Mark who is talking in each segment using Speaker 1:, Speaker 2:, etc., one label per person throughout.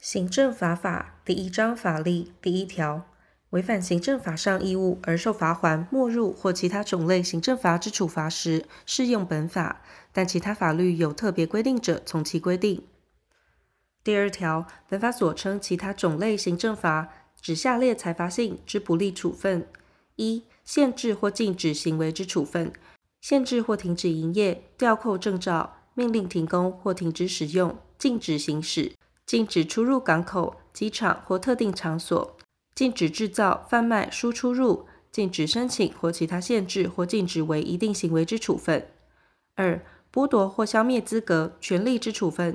Speaker 1: 行政罚法第一章法例第一条，违反行政法上义务而受罚锾、没入或其他种类行政罚之处罚时，适用本法，但其他法律有特别规定者，从其规定。第二条，本法所称其他种类行政罚，指下列裁罚性之不利处分：一、限制或禁止行为之处分，限制或停止营业、吊扣证照、命令停工或停止使用、禁止行驶。禁止出入港口、机场或特定场所；禁止制造、贩卖、输出入；禁止申请或其他限制或禁止为一定行为之处分。二、剥夺或消灭资格、权利之处分；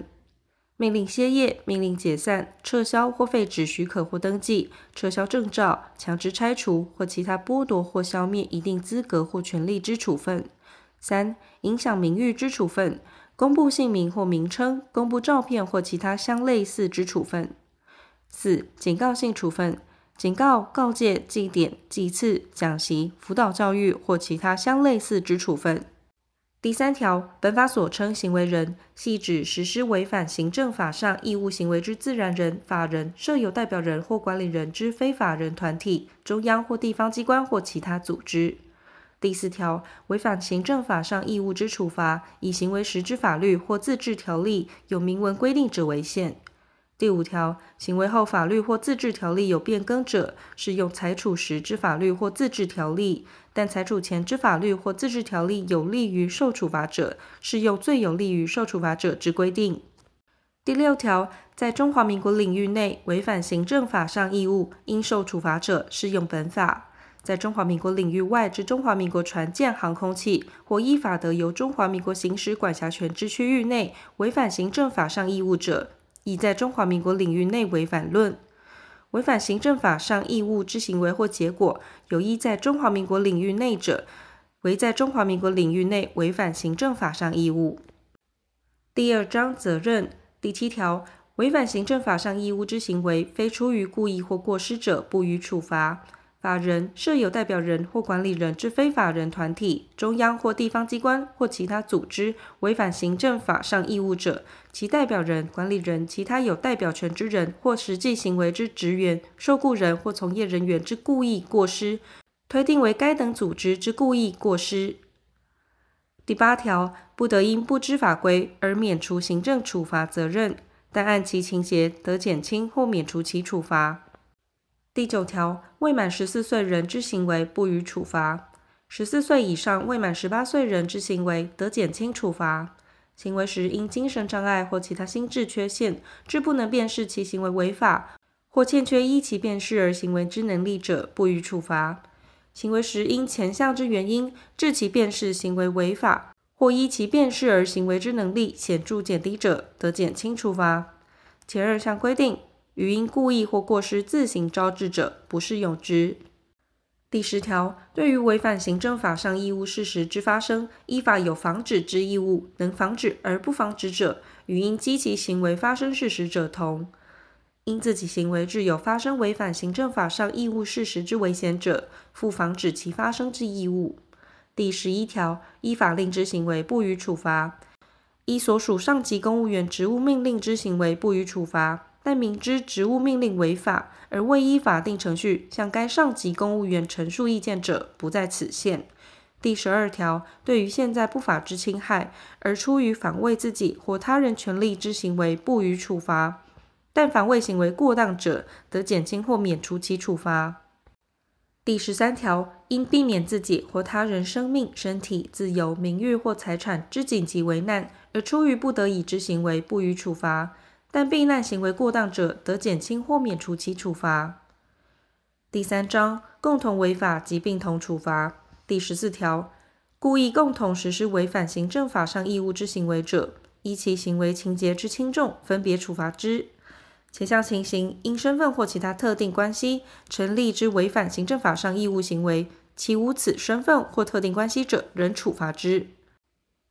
Speaker 1: 命令歇业、命令解散、撤销或废止许可或登记、撤销证照、强制拆除或其他剥夺或消灭一定资格或权利之处分。三、影响名誉之处分。公布姓名或名称，公布照片或其他相类似之处分。四、警告性处分，警告、告诫、记点、记次、讲习、辅导教育或其他相类似之处分。第三条，本法所称行为人，系指实施违反行政法上义务行为之自然人、法人、设有代表人或管理人之非法人团体、中央或地方机关或其他组织。第四条，违反行政法上义务之处罚，以行为时之法律或自治条例有明文规定者为限。第五条，行为后法律或自治条例有变更者，适用裁处时之法律或自治条例；但裁处前之法律或自治条例有利于受处罚者，适用最有利于受处罚者之规定。第六条，在中华民国领域内违反行政法上义务应受处罚者，适用本法。在中华民国领域外之中华民国船舰、航空器或依法得由中华民国行使管辖权之区域内违反行政法上义务者，亦在中华民国领域内违反论。违反行政法上义务之行为或结果，有依在中华民国领域内者，为在中华民国领域内违反行政法上义务。第二章责任第七条，违反行政法上义务之行为，非出于故意或过失者，不予处罚。法人设有代表人或管理人之非法人团体，中央或地方机关或其他组织违反行政法上义务者，其代表人、管理人、其他有代表权之人或实际行为之职员、受雇人或从业人员之故意过失，推定为该等组织之故意过失。第八条，不得因不知法规而免除行政处罚责任，但按其情节得减轻或免除其处罚。第九条，未满十四岁人之行为不予处罚；十四岁以上未满十八岁人之行为得减轻处罚。行为时因精神障碍或其他心智缺陷，致不能辨识其行为违法，或欠缺依其辨识而行为之能力者，不予处罚。行为时因前项之原因，致其辨识行为违法，或依其辨识而行为之能力显著减低者，得减轻处罚。前二项规定。语因故意或过失自行招致者，不适用之。第十条，对于违反行政法上义务事实之发生，依法有防止之义务，能防止而不防止者，与因积其行为发生事实者同。因自己行为致有发生违反行政法上义务事实之危险者，负防止其发生之义务。第十一条，依法令之行为不予处罚；依所属上级公务员职务命令之行为不予处罚。但明知职务命令违法而未依法定程序向该上级公务员陈述意见者，不在此限。第十二条，对于现在不法之侵害而出于防卫自己或他人权利之行为，不予处罚；但防卫行为过当者，得减轻或免除其处罚。第十三条，因避免自己或他人生命、身体、自由、名誉或财产之紧急危难而出于不得已之行为，不予处罚。但避难行为过当者，得减轻或免除其处罚。第三章，共同违法及并同处罚。第十四条，故意共同实施违反行政法上义务之行为者，依其行为情节之轻重，分别处罚之。前项情形，因身份或其他特定关系成立之违反行政法上义务行为，其无此身份或特定关系者，仍处罚之。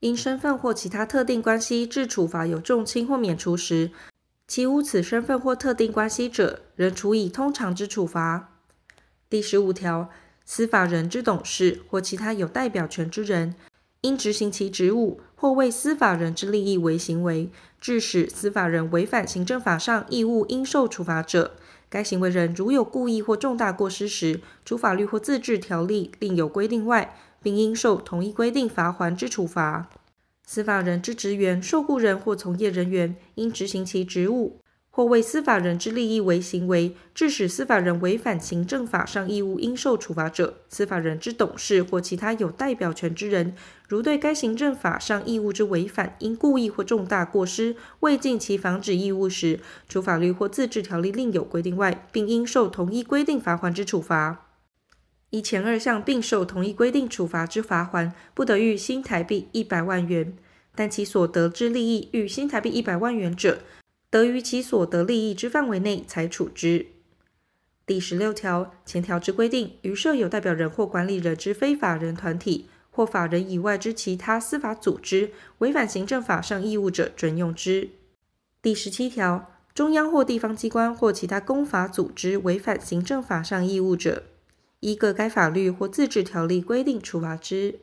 Speaker 1: 因身份或其他特定关系致处罚有重轻或免除时，其无此身份或特定关系者，仍处以通常之处罚。第十五条，司法人之董事或其他有代表权之人，因执行其职务或为司法人之利益为行为，致使司法人违反行政法上义务应受处罚者，该行为人如有故意或重大过失时，除法律或自治条例另有规定外，并应受同一规定罚锾之处罚。司法人之职员、受雇人或从业人员，因执行其职务或为司法人之利益为行为，致使司法人违反行政法上义务应受处罚者，司法人之董事或其他有代表权之人，如对该行政法上义务之违反，因故意或重大过失未尽其防止义务时，除法律或自治条例另有规定外，并应受同一规定罚款之处罚。依前二项并受同一规定处罚之罚锾，不得逾新台币一百万元，但其所得之利益逾新台币一百万元者，得于其所得利益之范围内裁处之。第十六条前条之规定，于设有代表人或管理人之非法人团体或法人以外之其他司法组织，违反行政法上义务者，准用之。第十七条，中央或地方机关或其他公法组织违反行政法上义务者，依各该法律或自治条例规定处罚之。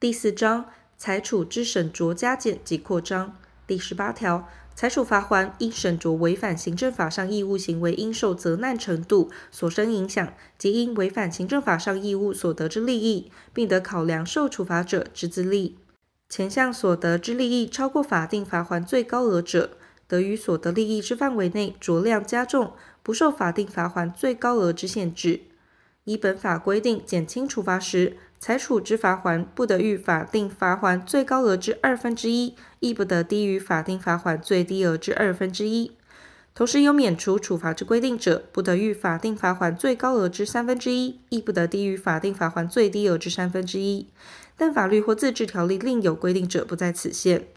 Speaker 1: 第四章裁处之审酌加减及扩张。第十八条裁处罚锾，应审酌违反行政法上义务行为应受责难程度、所生影响及因违反行政法上义务所得之利益，并得考量受处罚者之资历。前项所得之利益超过法定罚锾最高额者，得于所得利益之范围内酌量加重，不受法定罚锾最高额之限制。依本法规定减轻处罚时，裁处之罚锾不得逾法定罚锾最高额之二分之一，亦不得低于法定罚锾最低额之二分之一。同时有免除处罚之规定者，不得逾法定罚锾最高额之三分之一，亦不得低于法定罚锾最低额之三分之一。但法律或自治条例另有规定者，不在此限。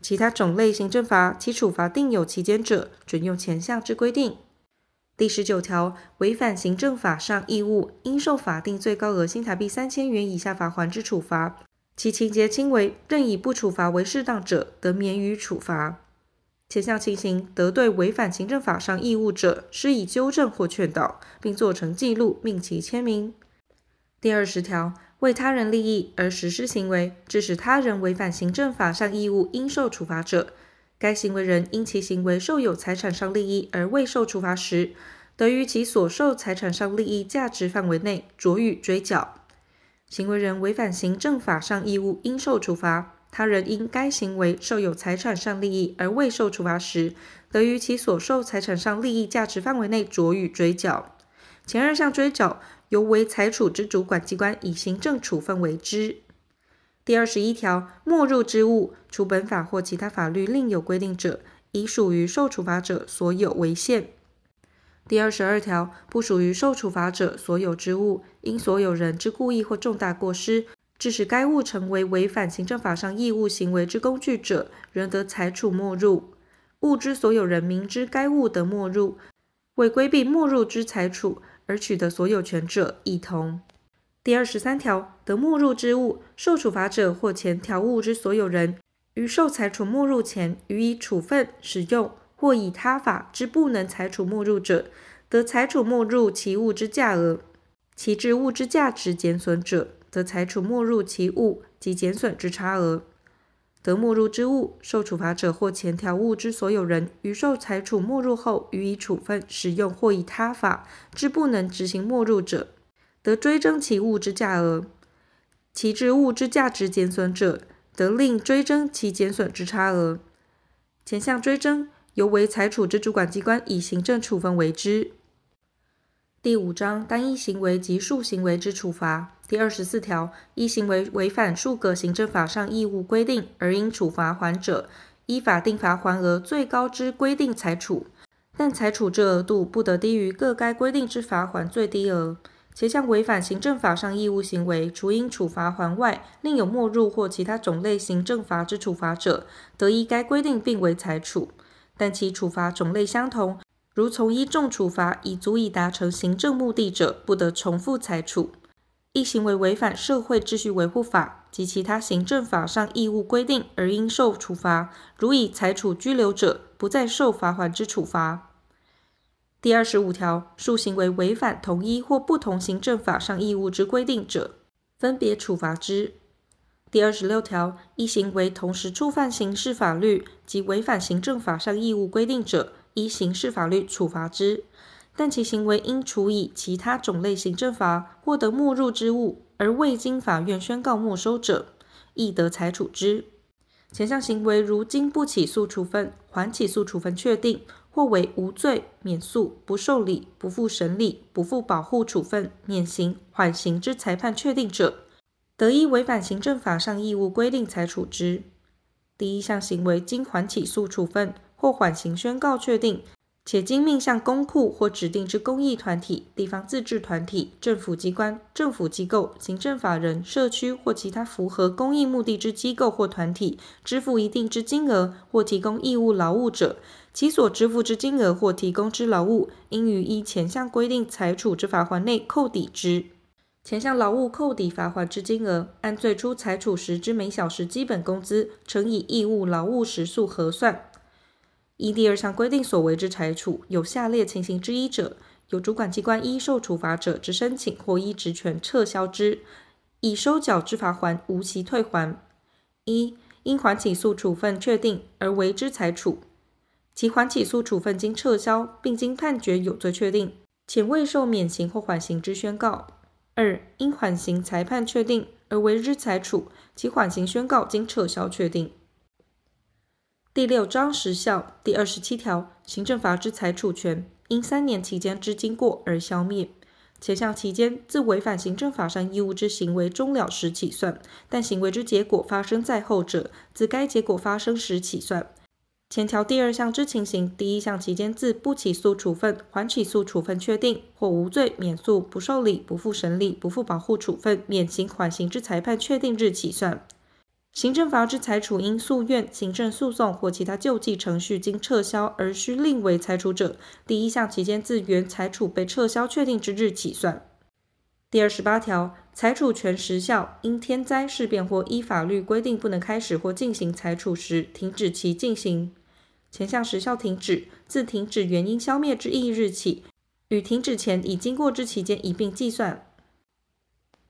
Speaker 1: 其他种类行政罚，其处罚定有期间者，准用前项之规定。第十九条，违反行政法上义务，应受法定最高额新台币三千元以下罚款之处罚，其情节轻微，认以不处罚为适当者，得免予处罚。前项情形，得对违反行政法上义务者，施以纠正或劝导，并做成记录，命其签名。第二十条，为他人利益而实施行为，致使他人违反行政法上义务应受处罚者。该行为人因其行为受有财产上利益而未受处罚时，得于其所受财产上利益价值范围内酌予追缴。行为人违反行政法上义务应受处罚，他人因该行为受有财产上利益而未受处罚时，得于其所受财产上利益价值范围内酌予追缴。前二项追缴，由为财处之主管机关以行政处分为之。第二十一条，没入之物，除本法或其他法律另有规定者，以属于受处罚者所有为限。第二十二条，不属于受处罚者所有之物，因所有人之故意或重大过失，致使该物成为违反行政法上义务行为之工具者，仍得裁处没入。物之所有人明知该物得没入，为规避没入之裁处而取得所有权者，亦同。第二十三条，得没入之物，受处罚者或前条物之所有人，于受裁处没入前，予以处分、使用或以他法之不能裁处没入者，得裁处没入其物之价额；其致物之价值减损者，得裁处没入其物及减损之差额。得没入之物，受处罚者或前条物之所有人，于受裁处没入后，予以处分、使用或以他法之不能执行没入者。得追征其物之价额，其致物之价值减损者，得另追征其减损之差额。前项追征，由为裁处之主管机关以行政处分为之。第五章单一行为及数行为之处罚第二十四条，一行为违反数个行政法上义务规定而应处罚锾者，依法定罚锾额最高之规定裁处，但裁处之额度不得低于各该规定之罚锾最低额。前项违反行政法上义务行为，除应处罚锾外，另有没入或其他种类行政罚之处罚者，得依该规定并为裁处。但其处罚种类相同，如从一重处罚已足以达成行政目的者，不得重复裁处。一行为违反社会秩序维护法及其他行政法上义务规定而应受处罚，如以裁处拘留者，不再受罚锾之处罚。第二十五条，数行为违反同一或不同行政法上义务之规定者，分别处罚之。第二十六条，一行为同时触犯刑事法律及违反行政法上义务规定者，依刑事法律处罚之。但其行为应处以其他种类行政罚获得没入之物，而未经法院宣告没收者，亦得裁处之。前项行为如经不起诉处分、缓起诉处分确定，或为无罪、免诉、不受理、不付审理、不负保护处分、免刑、缓刑之裁判确定者，得依违反行政法上义务规定裁处之。第一项行为经缓起诉处分或缓刑宣告确定，且经命向公库或指定之公益团体、地方自治团体、政府机关、政府机构、行政法人、社区或其他符合公益目的之机构或团体支付一定之金额或提供义务劳务者，其所支付之金额或提供之劳务，应于依前项规定裁处之罚锾内扣抵之。前项劳务扣抵罚锾之金额，按最初裁处时之每小时基本工资乘以义务劳务时数核算。依第二项规定所为之裁处，有下列情形之一者，由主管机关依受处罚者之申请或依职权撤销之，已收缴之罚锾无期退还。一、因缓起诉处分确定而为之裁处，其缓起诉处分经撤销，并经判决有罪确定，且未受免刑或缓刑之宣告。二、因缓刑裁判确定而为之裁处，其缓刑宣告经撤销确定。第六章时效第二十七条，行政罚之裁处权，因三年期间之经过而消灭。前项期间自违反行政法上义务之行为终了时起算，但行为之结果发生在后者，自该结果发生时起算。前条第二项之情形，第一项期间自不起诉处分、缓起诉处分确定，或无罪、免诉、不受理、不付审理、不付保护处分、免刑、缓刑之裁判确定日起算。行政罚之裁处因诉愿、行政诉讼或其他救济程序经撤销而需另为裁处者，第一项期间自原裁处被撤销确定之日起算。第二十八条，裁处权时效，因天灾事变或依法律规定不能开始或进行裁处时，停止其进行。前项时效停止，自停止原因消灭之翌日起，与停止前已经过之期间一并计算。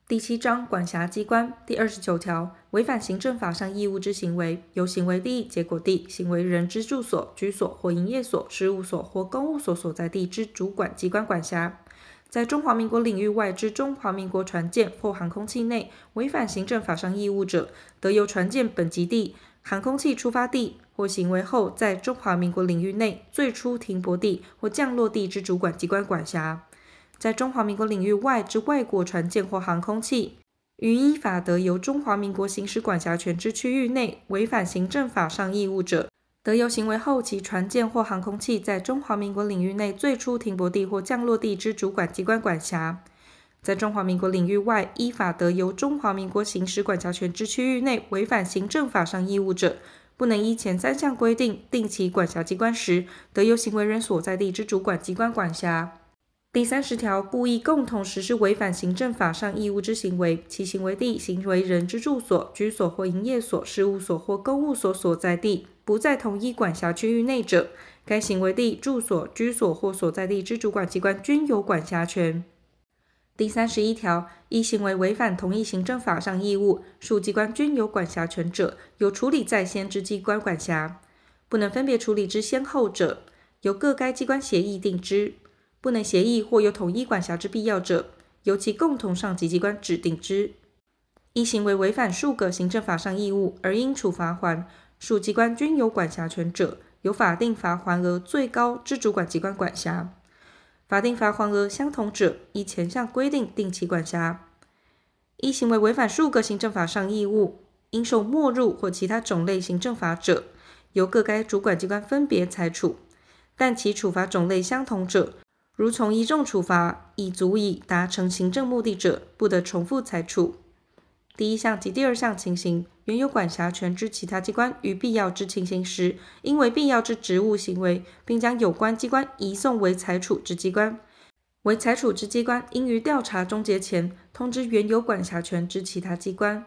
Speaker 1: 第七章管辖机关第二十九条，违反行政法上义务之行为，由行为地、结果地、行为人之住所、居所或营业所、事务所或公务所所在地之主管机关管辖。在中华民国领域外之中华民国船舰或航空器内，违反行政法上义务者，得由船舰本籍地、航空器出发地。或行为后，在中华民国领域内最初停泊地或降落地之主管机关管辖；在中华民国领域外之外国船舰或航空器，于依法得由中华民国行使管辖权之区域内违反行政法上义务者，得由行为后其船舰或航空器在中华民国领域内最初停泊地或降落地之主管机关管辖；在中华民国领域外依法得由中华民国行使管辖权之区域内违反行政法上义务者。不能依前三项规定定其管辖机关时，得由行为人所在地之主管机关管辖。第三十条，故意共同实施违反行政法上义务之行为，其行为地、行为人之住所、居所或营业所、事务所或公务所所在地不在同一管辖区域内者，该行为地、住所、居所或所在地之主管机关均有管辖权。第三十一条，一行为违反同一行政法上义务，属机关均有管辖权者，由处理在先之机关管辖；不能分别处理之先后者，由各该机关协议定之；不能协议或有统一管辖之必要者，由其共同上级机关指定之。一行为违反数个行政法上义务而应处罚锾，属机关均有管辖权者，由法定罚锾额最高之主管机关管辖。法定罚款额相同者，依前项规定定期管辖。一行为违反数个行政法上义务，应受没入或其他种类行政罚者，由各该主管机关分别裁处。但其处罚种类相同者，如从一重处罚已足以达成行政目的者，不得重复裁处。第一项及第二项情形，原有管辖权之其他机关于必要之情形时，应为必要之职务行为，并将有关机关移送为裁处之机关。为裁处之机关，应于调查终结前通知原有管辖权之其他机关。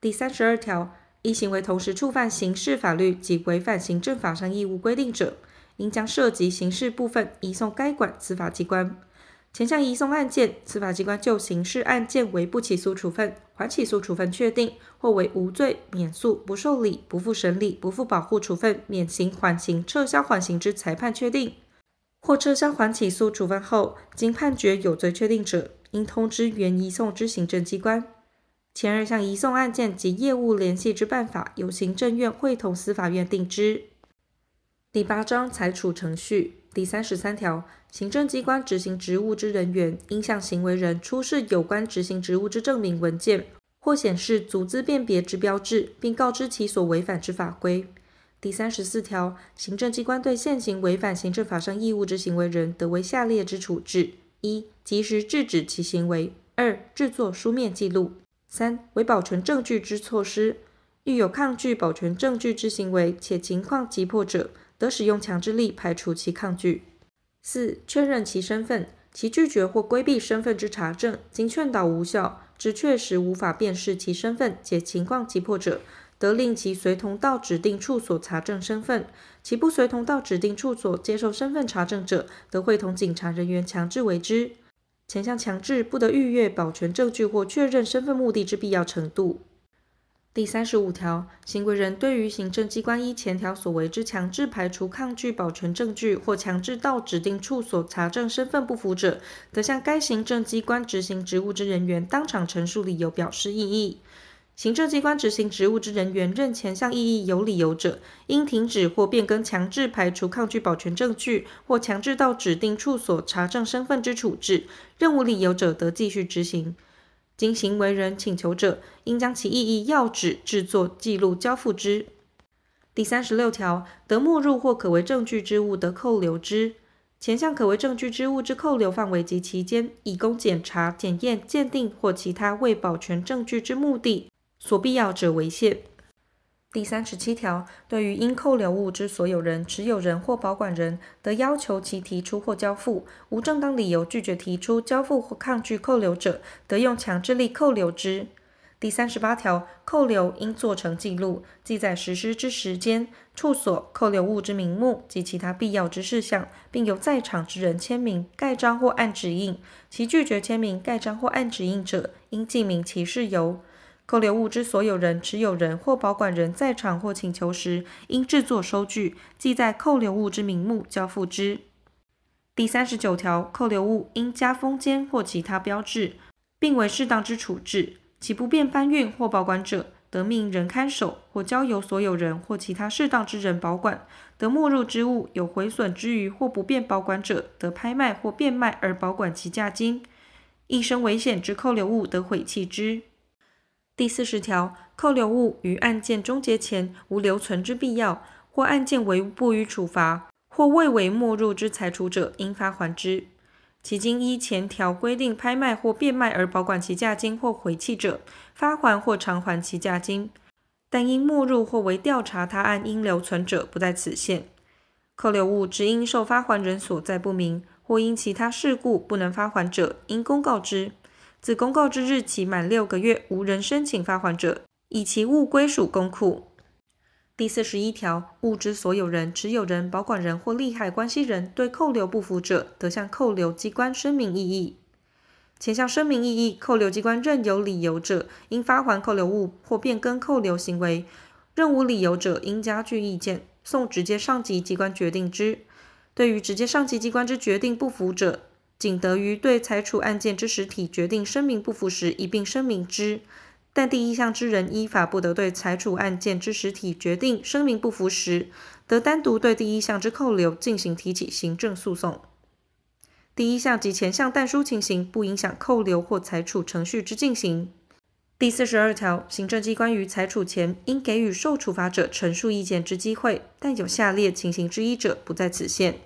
Speaker 1: 第三十二条，一行为同时触犯刑事法律及违反行政法上义务规定者，应将涉及刑事部分移送该管司法机关。前项移送案件，司法机关就刑事案件为不起诉处分、缓起诉处分确定，或为无罪、免诉、不受理、不付审理、不负保护处分、免刑、缓刑、撤销缓刑之裁判确定，或撤销缓起诉处分后，经判决有罪确定者，应通知原移送之行政机关。前二项移送案件及业务联系之办法，由行政院会同司法院定之。第八章裁处程序第三十三条，行政机关执行职务之人员，应向行为人出示有关执行职务之证明文件，或显示足资辨别之标志，并告知其所违反之法规。第三十四条，行政机关对现行违反行政法上义务之行为人，得为下列之处置：一、及时制止其行为；二、制作书面记录；三、为保存证据之措施。遇有抗拒保全证据之行为，且情况急迫者，得使用强制力排除其抗拒。四、确认其身份，其拒绝或规避身份之查证，经劝导无效，之确实无法辨识其身份，且情况急迫者，得令其随同到指定处所查证身份。其不随同到指定处所接受身份查证者，得会同警察人员强制为之。前项强制不得逾越保全证据或确认身份目的之必要程度。第三十五条，行为人对于行政机关依前条所为之强制排除抗拒保全证据或强制到指定处所查证身份不符者，得向该行政机关执行职务之人员当场陈述理由，表示异议。行政机关执行职务之人员认前项异议有理由者，应停止或变更强制排除抗拒保全证据或强制到指定处所查证身份之处置；认无理由者，得继续执行。经行为人请求者，应将其异议要旨制作记录交付之。第三十六条，得没入或可为证据之物，得扣留之。前项可为证据之物之扣留范围及期间，以供检查、检验、鉴定或其他为保全证据之目的所必要者为限。第三十七条，对于应扣留物之所有人、持有人或保管人，得要求其提出或交付；无正当理由拒绝提出、交付或抗拒扣留者，得用强制力扣留之。第三十八条，扣留应做成记录，记载实施之时间、处所、扣留物之名目及其他必要之事项，并由在场之人签名、盖章或按指印。其拒绝签名、盖章或按指印者，应记明其事由。扣留物之所有人、持有人或保管人在场或请求时，应制作收据，记载扣留物之名目，交付之。第三十九条，扣留物应加封缄或其他标志，并为适当之处置。其不便搬运或保管者，得命人看守或交由所有人或其他适当之人保管。得没入之物有毁损之余或不便保管者，得拍卖或变卖而保管其价金。易生危险之扣留物，得毁弃之。第四十条，扣留物于案件终结前无留存之必要，或案件为不予处罚，或未为没入之裁处者，应发还之。其经依前条规定拍卖或变卖而保管其价金或回弃者，发还或偿还其价金。但因没入或为调查他案应留存者，不在此限。扣留物只因受发还人所在不明，或因其他事故不能发还者，应公告之。自公告之日起满六个月，无人申请发还者，以其物归属公库。第四十一条，物之所有人、持有人、保管人或利害关系人对扣留不服者，得向扣留机关声明异议。前项声明异议，扣留机关任有理由者，应发还扣留物或变更扣留行为；任无理由者，应加具意见，送直接上级机关决定之。对于直接上级机关之决定不服者，仅得于对裁处案件之实体决定声明不服时，一并声明之。但第一项之人依法不得对裁处案件之实体决定声明不服时，得单独对第一项之扣留进行提起行政诉讼。第一项及前项但书情形不影响扣留或裁处程序之进行。第四十二条，行政机关于裁处前应给予受处罚者陈述意见之机会，但有下列情形之一者，不在此限：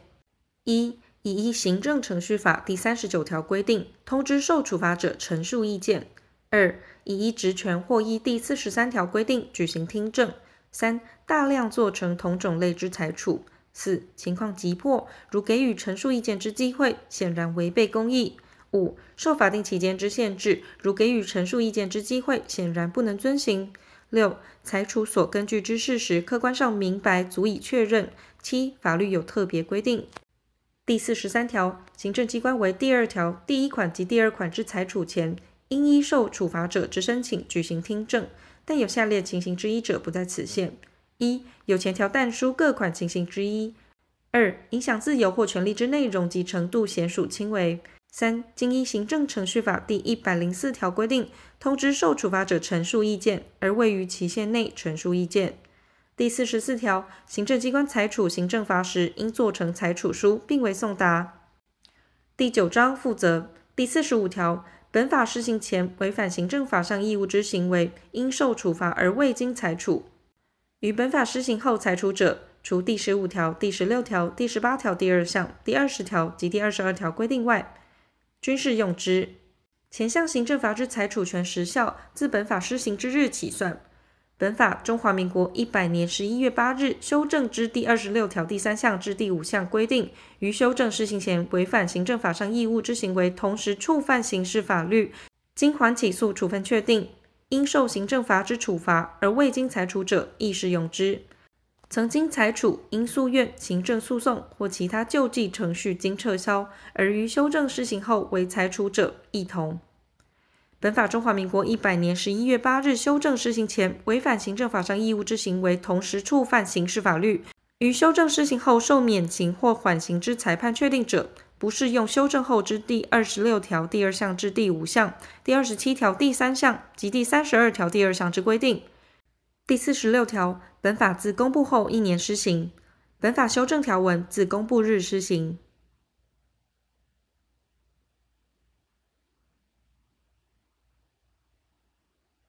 Speaker 1: 一。已依行政程序法第三十九条规定通知受处罚者陈述意见；二、已依职权或依第四十三条规定举行听证；三、大量做成同种类之裁处；四、情况急迫，如给予陈述意见之机会，显然违背公义；五、受法定期间之限制，如给予陈述意见之机会，显然不能遵行；六、裁处所根据之事实客观上明白，足以确认；七、法律有特别规定。第四十三条，行政机关为第二条第一款及第二款之裁处前，应依受处罚者之申请举行听证，但有下列情形之一者，不在此限：一、有前条但书各款情形之一；二、影响自由或权利之内容及程度显属轻微；三、经依行政程序法第一百零四条规定，通知受处罚者陈述意见，而未于期限内陈述意见。第四十四条，行政机关裁处行政罚时，应做成裁处书，并为送达。第九章负责。第四十五条，本法施行前违反行政法上义务之行为，应受处罚而未经裁处；于本法施行后裁处者，除第十五条、第十六条、第十八条第二项、第二十条及第二十二条规定外，均适用之。前项行政罚之裁处权时效，自本法施行之日起算。本法中华民国一百年十一月八日修正之第二十六条第三项至第五项规定，于修正施行前违反行政法上义务之行为，同时触犯刑事法律，经缓起诉处分确定，应受行政罚之处罚而未经裁处者，亦适用之。曾经裁处因诉愿、行政诉讼或其他救济程序经撤销，而于修正施行后为裁处者，亦同。本法中华民国一百年十一月八日修正施行前，违反行政法上义务之行为，同时触犯刑事法律，于修正施行后受免刑或缓刑之裁判确定者，不适用修正后之第二十六条第二项至第五项、第二十七条第三项及第三十二条第二项之规定。第四十六条，本法自公布后一年施行。本法修正条文自公布日施行。